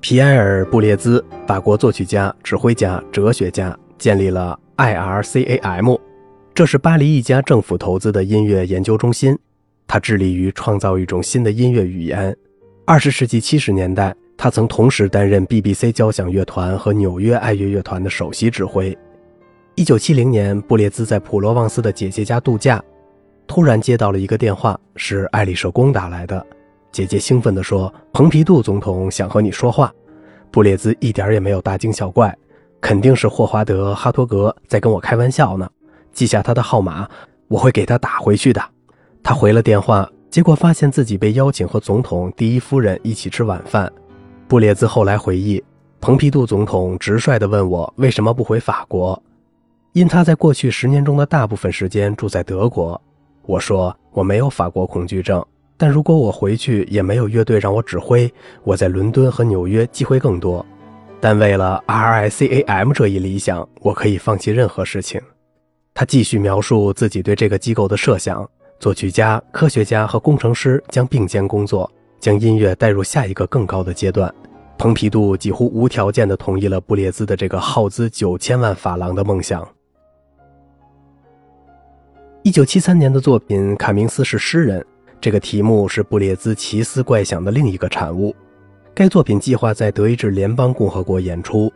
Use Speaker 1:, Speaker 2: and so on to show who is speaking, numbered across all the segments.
Speaker 1: 皮埃尔·布列兹，法国作曲家、指挥家、哲学家，建立了 IRCAM，这是巴黎一家政府投资的音乐研究中心。他致力于创造一种新的音乐语言。二十世纪七十年代，他曾同时担任 BBC 交响乐团和纽约爱乐乐团的首席指挥。一九七零年，布列兹在普罗旺斯的姐姐家度假，突然接到了一个电话，是爱丽舍宫打来的。姐姐兴奋地说：“蓬皮杜总统想和你说话。”布列兹一点也没有大惊小怪，肯定是霍华德·哈托格在跟我开玩笑呢。记下他的号码，我会给他打回去的。他回了电话，结果发现自己被邀请和总统第一夫人一起吃晚饭。布列兹后来回忆，蓬皮杜总统直率地问我为什么不回法国，因他在过去十年中的大部分时间住在德国。我说我没有法国恐惧症，但如果我回去也没有乐队让我指挥，我在伦敦和纽约机会更多。但为了 RICAM 这一理想，我可以放弃任何事情。他继续描述自己对这个机构的设想。作曲家、科学家和工程师将并肩工作，将音乐带入下一个更高的阶段。蓬皮杜几乎无条件地同意了布列兹的这个耗资九千万法郎的梦想。一九七三年的作品《卡明斯是诗人》，这个题目是布列兹奇思怪想的另一个产物。该作品计划在德意志联邦共和国演出，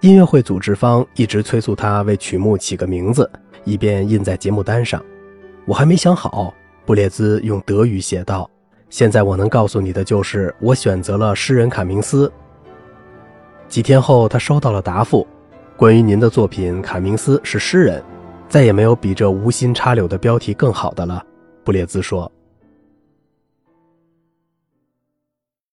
Speaker 1: 音乐会组织方一直催促他为曲目起个名字，以便印在节目单上。我还没想好，布列兹用德语写道：“现在我能告诉你的就是，我选择了诗人卡明斯。”几天后，他收到了答复：“关于您的作品，卡明斯是诗人，再也没有比这无心插柳的标题更好的了。”布列兹说。